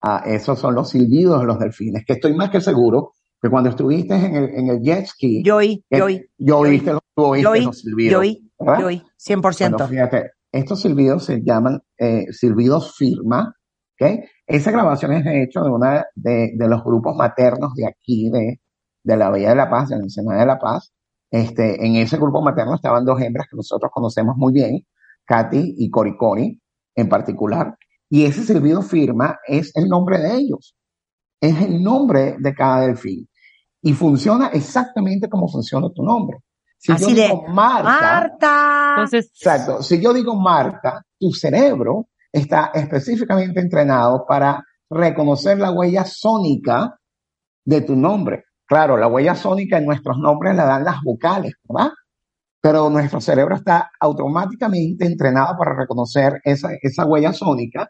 Ah, esos son los silbidos de los delfines, que estoy más que seguro que cuando estuviste en el, en el jet ski, Yo oí, yo oí, yo oíste, los- tú oíste yo oí, los silbidos. yo oí, yo oí, 100%. Bueno, fíjate, estos silbidos se llaman eh, silbidos firma, ¿ok? Esa grabación es de hecho de una de, de los grupos maternos de aquí, de, de la Bahía de la Paz, de la Ensenada de la Paz. Este, en ese grupo materno estaban dos hembras que nosotros conocemos muy bien, Katy y Cori Cori en particular. Y ese silbido firma es el nombre de ellos. Es el nombre de cada delfín. Y funciona exactamente como funciona tu nombre. Si Así yo de, digo Marta, Marta. Entonces, Exacto. Si yo digo Marta, tu cerebro está específicamente entrenado para reconocer la huella sónica de tu nombre. Claro, la huella sónica en nuestros nombres la dan las vocales, ¿verdad? Pero nuestro cerebro está automáticamente entrenado para reconocer esa, esa huella sónica.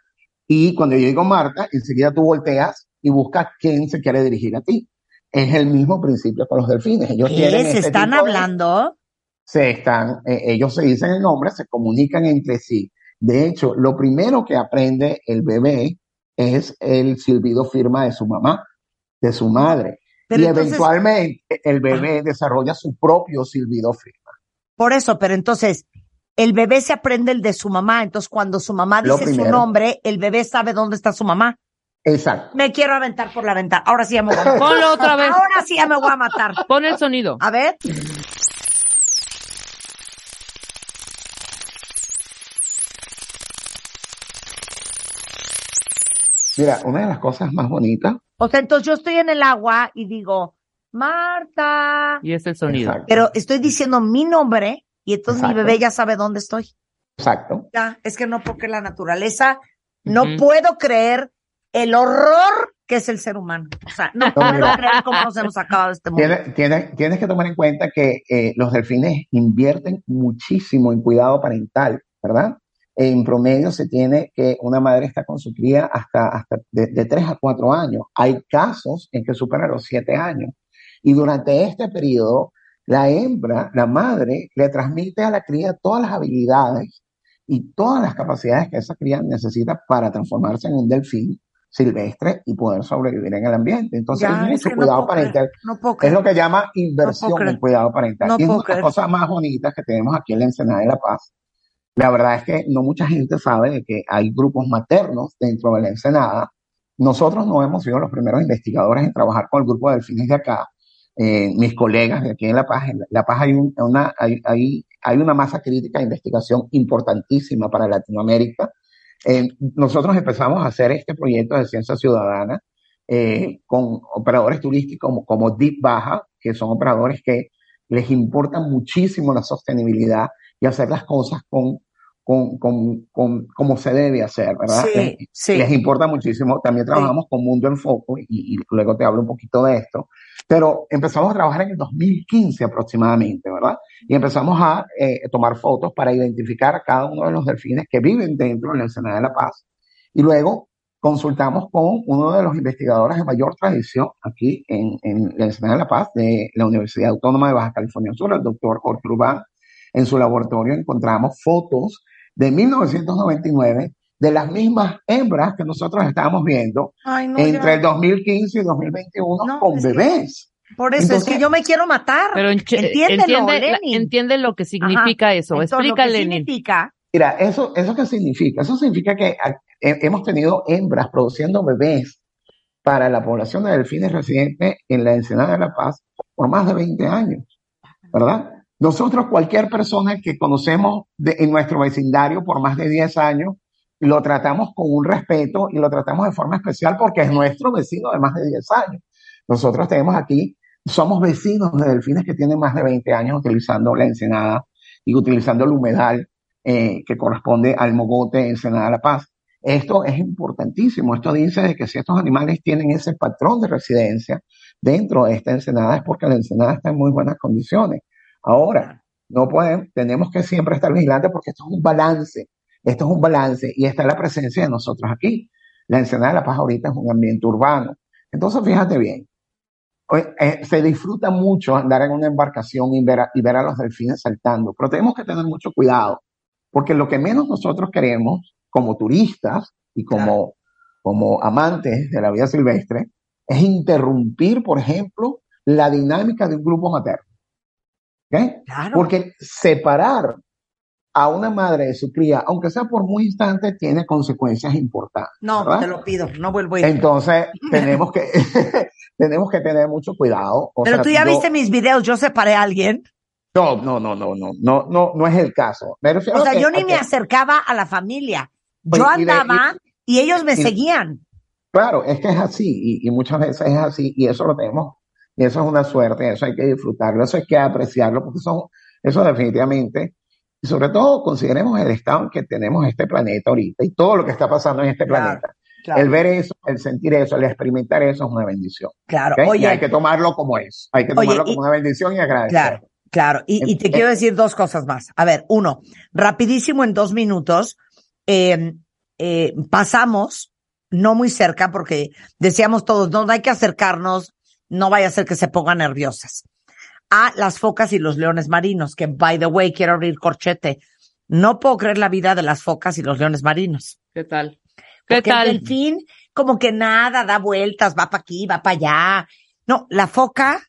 Y cuando yo digo Marta, enseguida tú volteas y buscas quién se quiere dirigir a ti. Es el mismo principio con los delfines. Ellos ¿Qué? tienen ¿Se este están de- hablando? se están, eh, ellos se dicen el nombre, se comunican entre sí. De hecho, lo primero que aprende el bebé es el silbido firma de su mamá, de su madre. Pero y entonces- eventualmente el bebé desarrolla su propio silbido firma. Por eso, pero entonces, el bebé se aprende el de su mamá, entonces cuando su mamá dice su nombre, el bebé sabe dónde está su mamá. Exacto. Me quiero aventar por la ventana. Ahora sí ya me voy a matar. ponlo otra vez. Ahora sí ya me voy a matar. Pon el sonido. A ver. Mira, una de las cosas más bonitas. O sea, entonces yo estoy en el agua y digo, Marta. Y es el sonido. Exacto. Pero estoy diciendo mi nombre y entonces mi bebé ya sabe dónde estoy. Exacto. Ya, es que no porque la naturaleza, no puedo creer el horror que es el ser humano. O sea, no puedo mira. creer cómo nos hemos acabado de este mundo. Tienes, tienes, tienes que tomar en cuenta que eh, los delfines invierten muchísimo en cuidado parental ¿verdad? En promedio se tiene que una madre está con su cría hasta, hasta de, de 3 a 4 años. Hay casos en que superan los 7 años. Y durante este periodo, la hembra, la madre, le transmite a la cría todas las habilidades y todas las capacidades que esa cría necesita para transformarse en un delfín silvestre y poder sobrevivir en el ambiente. Entonces Ya, es que cuidado parental. no Es lo que llama inversión en cuidado parental. No y es una de las cosas más bonitas que tenemos aquí en la Ensenada de la Paz. La verdad es que no mucha gente sabe de que hay grupos maternos dentro de la Ensenada. Nosotros no hemos sido los primeros investigadores en trabajar con el grupo de delfines de acá. Eh, mis colegas de aquí en La Paz, en La Paz hay, un- una, hay, hay, hay una masa crítica de investigación importantísima para Latinoamérica. Eh, nosotros empezamos a hacer este proyecto de ciencia ciudadana eh, con operadores turísticos como, como Deep Baja, que son operadores que les importa muchísimo la sostenibilidad y hacer las cosas con, con, con, con como se debe hacer, ¿verdad? Sí, Les- sí. Les importa muchísimo. También trabajamos con Mundo en Foco y, y luego te hablo un poquito de esto. Pero empezamos a trabajar en el 2015 aproximadamente, ¿verdad? Y empezamos a eh, tomar fotos para identificar a cada uno de los delfines que viven dentro de la Ensenada de la Paz. Y luego consultamos con uno de los investigadores de mayor tradición aquí en, en la Ensenada de la Paz de la Universidad Autónoma de Baja California Sur, el doctor Jorge Urbán. En su laboratorio encontramos fotos de 1999 de las mismas hembras que nosotros estábamos viendo Ay, no, entre ya. el 2015 y 2021 No, con es que- bebés. Por eso Entonces- es que yo me quiero matar. Pero entiende, entiende lo que significa eso. Entonces, Explica, lo que Lenin. significa, Mira, eso, ¿eso qué significa? Eso significa que he- hemos tenido hembras produciendo bebés para la población de delfines residentes en la Ensenada de la Paz por más de 20 años, ¿verdad? Nosotros, cualquier persona que conocemos de- en nuestro vecindario por más de 10 años, lo tratamos con un respeto y lo tratamos de forma especial porque es nuestro vecino de más de 10 años. Nosotros tenemos aquí, somos vecinos de delfines que tienen más de 20 años utilizando la Ensenada y utilizando el humedal eh, que corresponde al mogote Ensenada la Paz. Esto es importantísimo. Esto dice de que si estos animales tienen ese patrón de residencia dentro de esta ensenada es porque la ensenada está en muy buenas condiciones. Ahora, no pueden, tenemos que siempre estar vigilantes porque esto es un balance. Esto es un balance y está la presencia de nosotros aquí. La ensenada de la Paz ahorita es un ambiente urbano. Entonces, fíjate bien. Eh, se disfruta mucho andar en una embarcación y ver, a, y ver a los delfines saltando, pero tenemos que tener mucho cuidado porque lo que menos nosotros queremos como turistas y como, como amantes de la vida silvestre es interrumpir, por ejemplo, la dinámica de un grupo materno. ¿Ok? claro. Porque separar a una madre de su cría, aunque sea por muy instante, tiene consecuencias importantes. no, ¿verdad? te lo pido, no vuelvo a ir. Entonces, [LAUGHS] tenemos que, [LAUGHS] tenemos que tener mucho cuidado. O Pero sea, tú ya yo- viste mis videos, yo separé a alguien. No, no, no, no, no, no, no, no es el caso. Me O sea, que- yo ni me acercaba a la familia. Yo Oye, y de- andaba y ellos me y- seguían. Claro, es que es así y, y muchas veces es así y eso lo tenemos y eso es una suerte, eso hay que disfrutarlo, eso hay que apreciarlo porque eso, eso definitivamente, y sobre todo consideremos el estado en que tenemos este planeta ahorita y todo lo que está pasando en este Claro, planeta. Claro, El ver eso, el sentir eso, el experimentar eso es una bendición. claro. ¿ok? y Oye, hay que tomarlo como es, hay que Oye, tomarlo y- como una bendición y agradecerlo. Claro, claro. Y, y te Eh, quiero decir dos cosas más. A ver, uno, rapidísimo en dos minutos, eh, eh, pasamos, no muy cerca, porque decíamos todos, no, no hay que acercarnos, no vaya a ser que se pongan nerviosas, a las focas y los leones marinos, que, by the way, quiero abrir corchete. No puedo creer la vida de las focas y los leones marinos. ¿Qué tal? ¿Qué Porque tal? el delfín, como que nada, da vueltas, va para aquí, va para allá. No, la foca,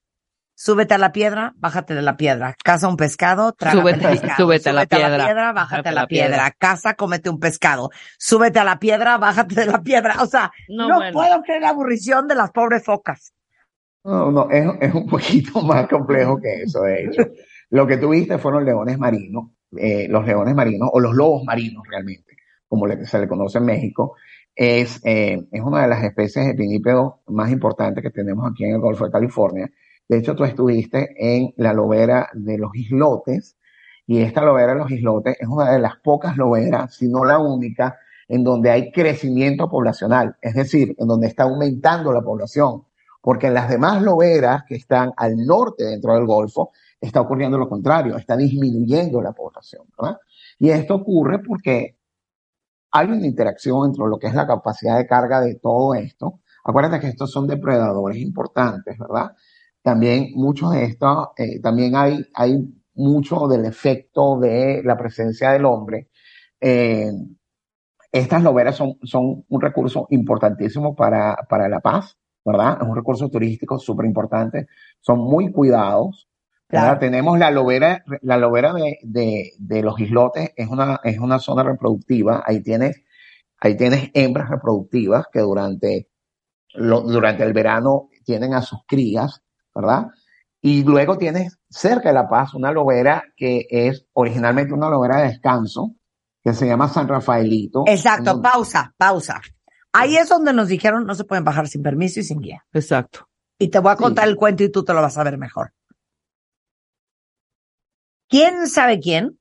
súbete a la piedra, bájate de la piedra. Caza un pescado, trágate Súbete- pescado. súbete a la piedra. bájate a la piedra. Caza, cómete un pescado. Súbete a la piedra, bájate de la piedra. O sea, No, no, bueno. puedo creer la aburrición de las pobres focas. No, no, es, es un poquito [LAUGHS] más complejo que eso, de hecho. Lo que tuviste fueron leones marinos, eh, los leones marinos, o los lobos marinos realmente, como se le conoce en México, es, eh, es una de las especies de pinípedos más importantes que tenemos aquí en el Golfo de California. De hecho, tú estuviste en la lobera de los islotes, y esta lobera de los islotes es una de las pocas loberas, si no la única, en donde hay crecimiento poblacional, es decir, en donde está aumentando la población porque en las demás loberas que están al norte dentro del Golfo está ocurriendo lo contrario, está disminuyendo la población, ¿verdad? Y esto ocurre porque hay una interacción entre lo que es la capacidad de carga de todo esto. Acuérdate que estos son depredadores importantes, ¿verdad? También muchos de estos, eh, también hay, hay mucho del efecto de la presencia del hombre. Eh, estas loberas son, son un recurso importantísimo para, para la paz, ¿verdad? Es un recurso turístico súper importante. Son muy cuidados. Claro. Tenemos la lobera, la lobera de, de, de, los islotes, es una, es una zona reproductiva. Ahí tienes, ahí tienes hembras reproductivas que durante, lo, durante el verano tienen a sus crías, ¿verdad? Y luego tienes cerca de La Paz una lobera que es originalmente una lobera de descanso, que se llama San Rafaelito. Exacto, pausa, pausa. Ahí es donde nos dijeron no se pueden bajar sin permiso y sin guía. Exacto. Y te voy a contar sí. el cuento y tú te lo vas a ver mejor. ¿Quién sabe quién?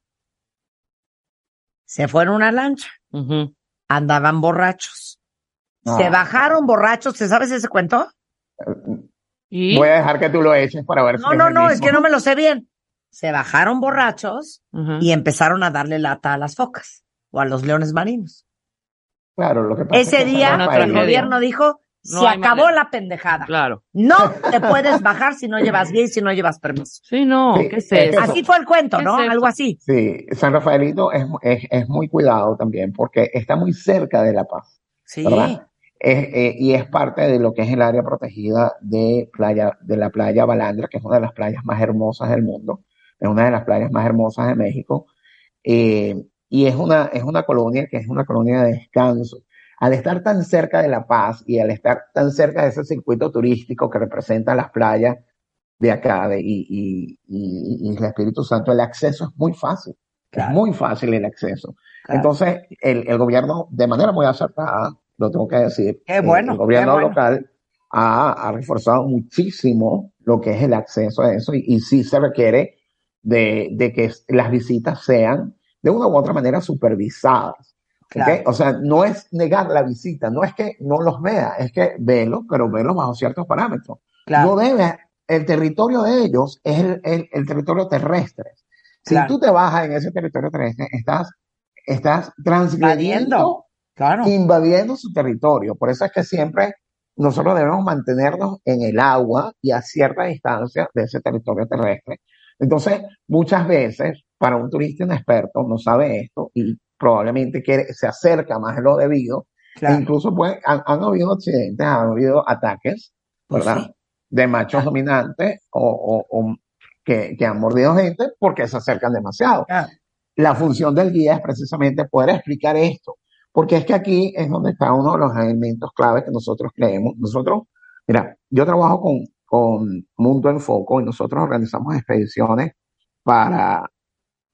Se fue en una lancha. Uh -huh. Andaban borrachos. No. Se bajaron borrachos. ¿Te sabes ese cuento? ¿Y? Voy a dejar que tú lo eches para ver No, si no, el no, es que no me lo sé bien. Se bajaron borrachos y empezaron a darle lata a las focas o a los leones marinos. Claro, lo que pasa es Ese que día el gobierno dijo, No se acabó manera. la pendejada. Claro. No te puedes bajar si no llevas guía y si no llevas permiso. Sí, no, Sí, ¿qué es eso? Así fue el cuento, ¿Qué ¿no? es? Algo así. Sí, San Rafaelito es, es, es muy cuidado también porque está muy cerca de La Paz, Sí. ¿verdad? Es, eh, y es parte de lo que es el área protegida de playa, de la playa Balandra, que es una de las playas más hermosas del mundo, es una de las playas más hermosas de México, eh, y es una, es una colonia que es una colonia de descanso. Al estar tan cerca de La Paz y al estar tan cerca de ese circuito turístico que representa las playas de acá de, y, y, y, y el Espíritu Santo, el acceso es muy fácil, Claro. es muy fácil el acceso. Claro. Entonces, el, el gobierno, de manera muy acertada, lo tengo que decir, Qué bueno, el gobierno qué bueno. local ha, ha reforzado muchísimo lo que es el acceso a eso y, y sí se requiere de, de que las visitas sean de una u otra manera supervisadas. O sea, no es negar la visita, no es que no los vea, es que velo, pero velo bajo ciertos parámetros. Claro. No debe, el territorio de ellos es el, el- el territorio terrestre. Si Claro. tú te bajas en ese territorio terrestre, estás, estás transgrediendo. Claro. invadiendo su territorio. Por eso es que siempre nosotros debemos mantenernos en el agua y a cierta distancia de ese territorio terrestre. Entonces, muchas veces, para un turista inexperto, no sabe esto y probablemente quiere, se acerca más de lo debido. E incluso puede- han, han habido accidentes, han habido ataques, Pues ¿verdad? sí. De machos dominantes o, o- o que, que han mordido gente porque se acercan demasiado. Claro. La función del guía es precisamente poder explicar esto, porque es que aquí es donde está uno de los elementos claves que nosotros creemos. Nosotros, mira, yo trabajo con, con Mundo en Foco y nosotros organizamos expediciones para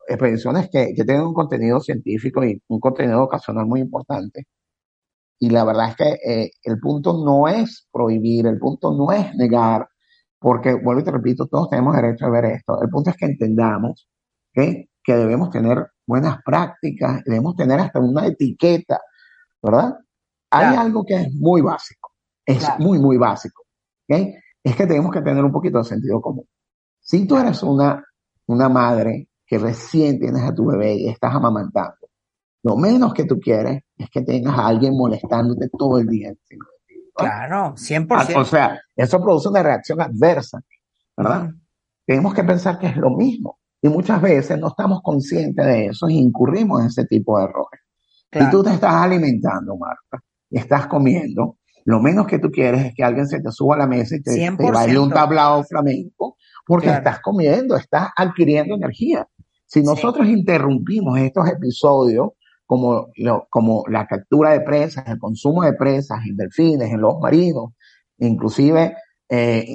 expediciones que, que tienen un contenido científico y un contenido ocasional muy importante. Y la verdad es que eh, el punto no es prohibir, el punto no es negar, porque, vuelvo y te repito, todos tenemos derecho a ver esto. El punto es que entendamos ¿ok? que debemos tener buenas prácticas, debemos tener hasta una etiqueta, ¿verdad? Hay Claro. algo que es muy básico, es Claro. muy, muy básico, ¿ok? Es que tenemos que tener un poquito de sentido común. Si tú eres una, una madre que recién tienes a tu bebé y estás amamantando, lo menos que tú quieres es que tengas a alguien molestándote todo el día encima de. Claro, 100%. Ah, O sea, eso produce una reacción adversa, ¿verdad? Ujú. Tenemos que pensar que es lo mismo. Y muchas veces no estamos conscientes de eso y incurrimos en ese tipo de errores. Si Claro. tú te estás alimentando, Marta, y estás comiendo, lo menos que tú quieres es que alguien se te suba a la mesa y te, te 100%. baile un tablao flamenco, porque Claro. estás comiendo, estás adquiriendo energía. Si nosotros interrumpimos estos episodios, como, lo- como la captura de presas, el consumo de presas en delfines, en los marinos, inclusive, eh,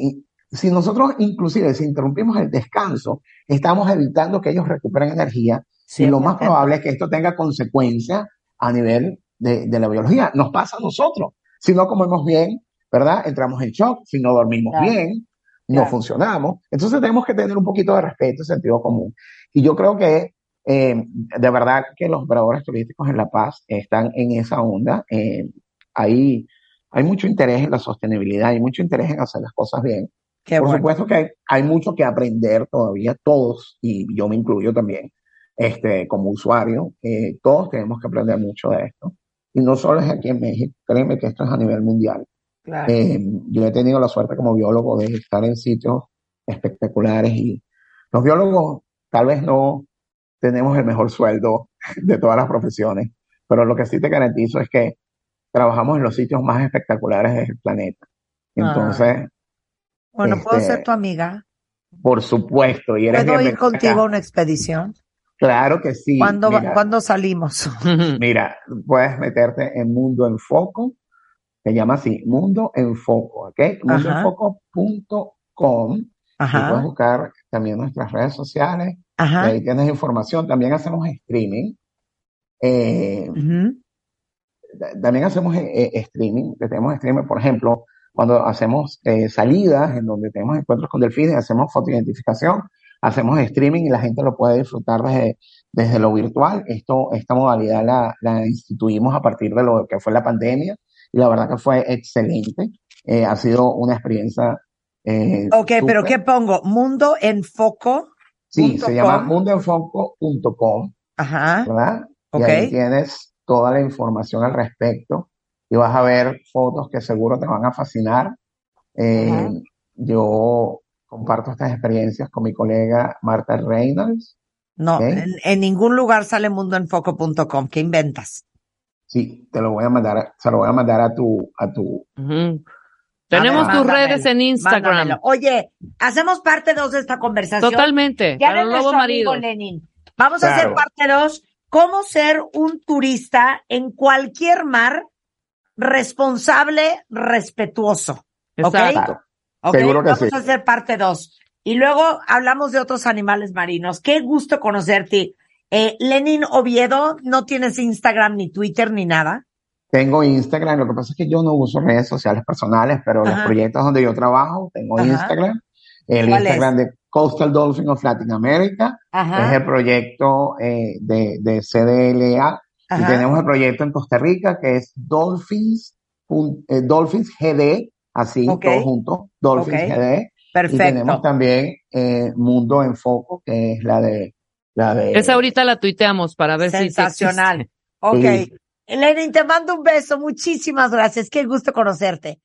si nosotros inclusive si interrumpimos el descanso, estamos evitando que ellos recuperen energía y lo más 100%. probable es que esto tenga consecuencias a nivel de, de la biología. Nos pasa a nosotros. Si no comemos bien, ¿verdad? Entramos en shock. Si no dormimos Claro. bien, no Claro. funcionamos. Entonces tenemos que tener un poquito de respeto y sentido común. Y yo creo que eh, de verdad que los operadores turísticos en La Paz están en esa onda. Eh, hay, hay mucho interés en la sostenibilidad, hay mucho interés en hacer las cosas bien. Qué Por bueno. supuesto que hay, hay mucho que aprender todavía, todos, y yo me incluyo también, este, como usuario, eh, todos tenemos que aprender mucho de esto. Y no solo es aquí en México, créeme que esto es a nivel mundial. Claro. Eh, yo he tenido la suerte como biólogo de estar en sitios espectaculares y los biólogos tal vez no tenemos el mejor sueldo de todas las profesiones, pero lo que sí te garantizo es que trabajamos en los sitios más espectaculares del planeta. Entonces, Bueno, ¿puedo este, ser tu amiga? por supuesto, y eres ¿Puedo ir contigo a una expedición? Claro que sí. ¿Cuándo, Mira, ¿cuándo salimos? [LAUGHS] Mira, puedes meterte en Mundo en Foco, se llama así, Mundo en Foco, ¿ok? Mundoenfoco.com. Puedes buscar también nuestras redes sociales, ajá. ahí tienes información. También hacemos streaming. Eh, ujú. ta- también hacemos eh, eh, streaming, tenemos streaming, por ejemplo, cuando hacemos eh, salidas en donde tenemos encuentros con delfines, hacemos fotoidentificación, hacemos streaming y la gente lo puede disfrutar desde, desde lo virtual. Esto, esta modalidad la, la instituimos a partir de lo que fue la pandemia y la verdad que fue excelente. Eh, ha sido una experiencia eh, Ok, pero súper. ¿qué pongo? Mundo en foco. Sí, se llama com. mundoenfoco.com. Ajá. ¿verdad? Y Ok. ahí tienes toda la información al respecto y vas a ver fotos que seguro te van a fascinar. Eh, yo comparto estas experiencias con mi colega Marta Reynolds. No, en, en ningún lugar sale mundoenfoco.com. ¿Qué inventas? Sí, te lo voy a mandar, se lo voy a mandar a tu, a tu. Tenemos ver, tus mándamelo, redes en Instagram. Mándamelo. Oye, hacemos parte 2 de esta conversación. Totalmente. Ya Para nuestro amigo maridos. Lenin. Vamos a hacer parte 2. ¿Cómo ser un turista en cualquier mar responsable, respetuoso? ¿Ok? Exacto. ¿Ok? Seguro que Vamos sí. a hacer parte 2. Y luego hablamos de otros animales marinos. Qué gusto conocerte. Eh, Lenin Oviedo, no tienes Instagram ni Twitter ni nada. Tengo Instagram, lo que pasa es que yo no uso redes sociales personales, pero los proyectos donde yo trabajo, tengo Ajá. Instagram, el ¿Cuál Instagram de Coastal Dolphin of Latin America, es Ajá. el proyecto eh, de, de CDLA, y tenemos el proyecto en Costa Rica que es Dolphins, eh, Dolphins GD, así, Ok. todo junto, Dolphins Ok. GD, y Perfecto. tenemos también eh, Mundo en Foco, que es la de, la de, Esa ahorita la tuiteamos para ver si- si Sensacional. [LAUGHS] Ok. Sí. Lenin, te mando un beso. Muchísimas gracias. Qué gusto conocerte.